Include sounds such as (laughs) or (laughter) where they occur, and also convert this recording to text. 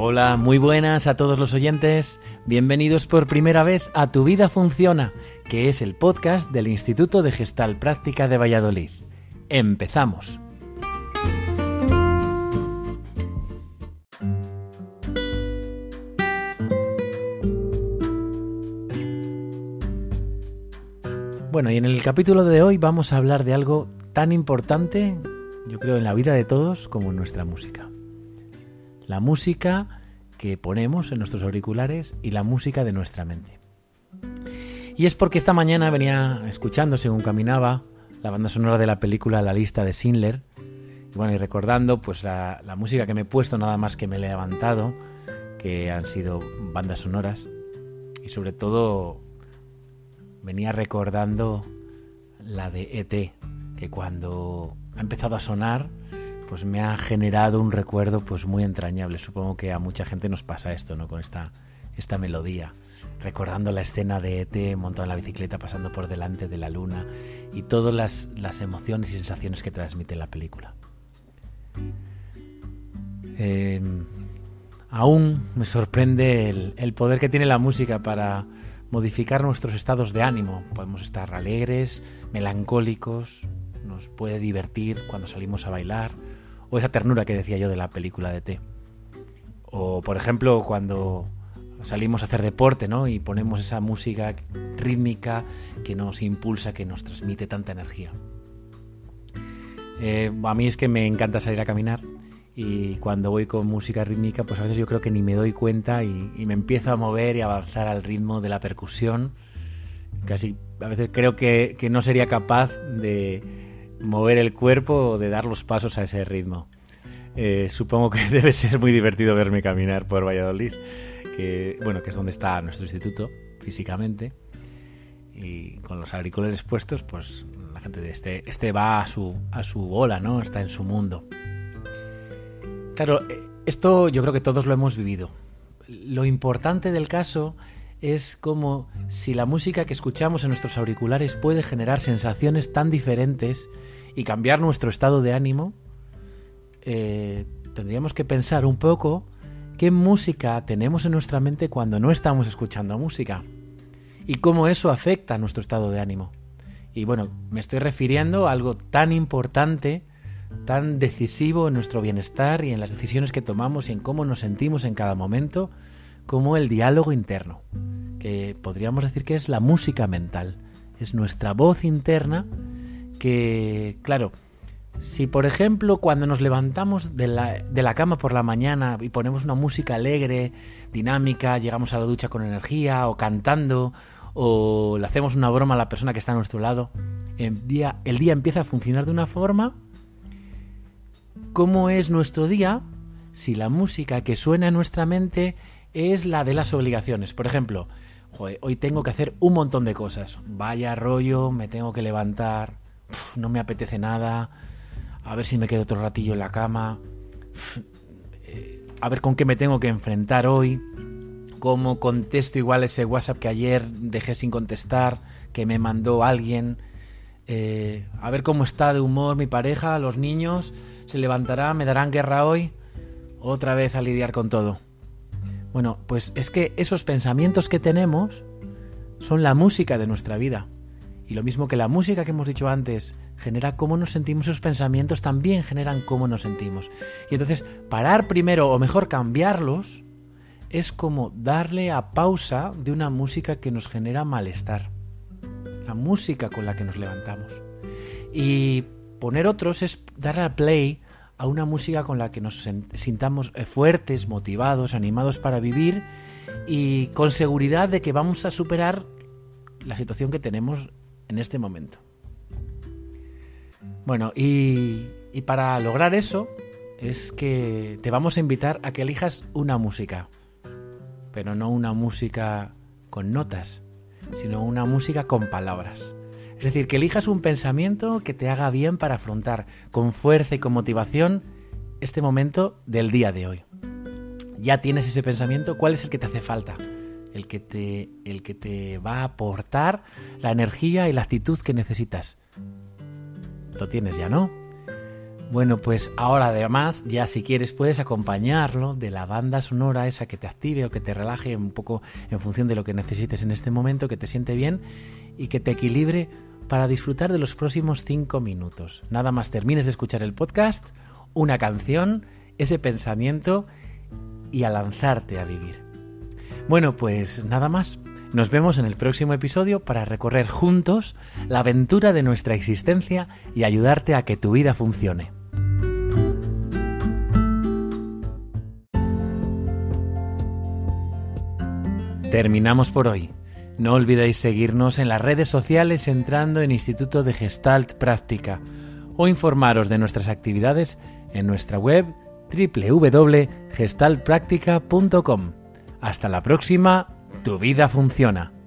Hola, muy buenas a todos los oyentes. Bienvenidos por primera vez a Tu vida funciona, que es el podcast del Instituto de Gestal Práctica de Valladolid. Empezamos. Bueno, y en el capítulo de hoy vamos a hablar de algo tan importante, yo creo, en la vida de todos como en nuestra música. La música que ponemos en nuestros auriculares y la música de nuestra mente. Y es porque esta mañana venía escuchando, según caminaba, la banda sonora de la película La lista de Schindler. Y bueno, y recordando pues la, música que me he puesto nada más que me he levantado, que han sido bandas sonoras. Y sobre todo venía recordando la de ET, que cuando ha empezado a sonar, pues me ha generado un recuerdo pues muy entrañable. Supongo que a mucha gente nos pasa esto, ¿no? Con esta, esta melodía. Recordando la escena de ET montado en la bicicleta pasando por delante de la luna y todas las, las emociones y sensaciones que transmite la película. Eh, aún me sorprende el, el poder que tiene la música para modificar nuestros estados de ánimo. Podemos estar alegres, melancólicos, nos puede divertir cuando salimos a bailar, o esa ternura que decía yo de la película de T. O por ejemplo cuando salimos a hacer deporte, ¿no? Y ponemos esa música rítmica que nos impulsa, que nos transmite tanta energía. Eh, a mí es que me encanta salir a caminar y cuando voy con música rítmica, pues a veces yo creo que ni me doy cuenta y, me empiezo a mover y avanzar al ritmo de la percusión. Casi a veces creo que, que, no sería capaz de mover el cuerpo o de dar los pasos a ese ritmo. Eh, supongo que (laughs) debe ser muy divertido verme caminar por Valladolid, que bueno, que es donde está nuestro instituto físicamente. Y con los auriculares puestos, pues la gente de este, este va a su, a su bola, ¿no? Está en su mundo. Claro, esto yo creo que todos lo hemos vivido. Lo importante del caso es como si la música que escuchamos en nuestros auriculares puede generar sensaciones tan diferentes y cambiar nuestro estado de ánimo, eh, tendríamos que pensar un poco qué música tenemos en nuestra mente cuando no estamos escuchando música y cómo eso afecta a nuestro estado de ánimo. Y bueno, me estoy refiriendo a algo tan importante tan decisivo en nuestro bienestar y en las decisiones que tomamos y en cómo nos sentimos en cada momento, como el diálogo interno, que podríamos decir que es la música mental, es nuestra voz interna que, claro, si por ejemplo cuando nos levantamos de la, de la, cama por la mañana y ponemos una música alegre, dinámica, llegamos a la ducha con energía o cantando o le hacemos una broma a la persona que está a nuestro lado, el día, el día empieza a funcionar de una forma cómo es nuestro día si la música que suena en nuestra mente es la de las obligaciones. Por ejemplo, hoy tengo que hacer un montón de cosas. Vaya rollo, me tengo que levantar, no me apetece nada, a ver si me quedo otro ratillo en la cama, eh, a ver con qué me tengo que enfrentar hoy, cómo contesto igual ese WhatsApp que ayer dejé sin contestar, que me mandó alguien, eh, a ver cómo está de humor mi pareja, los niños se levantará, me darán guerra hoy, otra vez a lidiar con todo. Bueno, pues es que esos pensamientos que tenemos son la música de nuestra vida. Y lo mismo que la música que hemos dicho antes genera cómo nos sentimos, esos pensamientos también generan cómo nos sentimos. Y entonces, parar primero, o mejor cambiarlos, es como darle a pausa de una música que nos genera malestar. La música con la que nos levantamos. Y poner otros es darle al play a una música con la que nos sintamos fuertes, motivados, animados para vivir y con seguridad de que vamos a superar la situación que tenemos en este momento. Bueno, y, y para lograr eso es que te vamos a invitar a que elijas una música, pero no una música con notas, sino una música con palabras. Es decir, que elijas un pensamiento que te haga bien para afrontar con fuerza y con motivación este momento del día de hoy. Ya tienes ese pensamiento, ¿cuál es el que te hace falta? El que te, el que te va a aportar la energía y la actitud que necesitas. Lo tienes ya, ¿no? Bueno, pues ahora además, ya si quieres, puedes acompañarlo de la banda sonora esa que te active o que te relaje un poco en función de lo que necesites en este momento, que te siente bien y que te equilibre para disfrutar de los próximos cinco minutos. Nada más termines de escuchar el podcast, una canción, ese pensamiento y a lanzarte a vivir. Bueno, pues nada más. Nos vemos en el próximo episodio para recorrer juntos la aventura de nuestra existencia y ayudarte a que tu vida funcione. Terminamos por hoy. No olvidéis seguirnos en las redes sociales entrando en Instituto de Gestalt Práctica o informaros de nuestras actividades en nuestra web www.gestaltpractica.com. Hasta la próxima, tu vida funciona.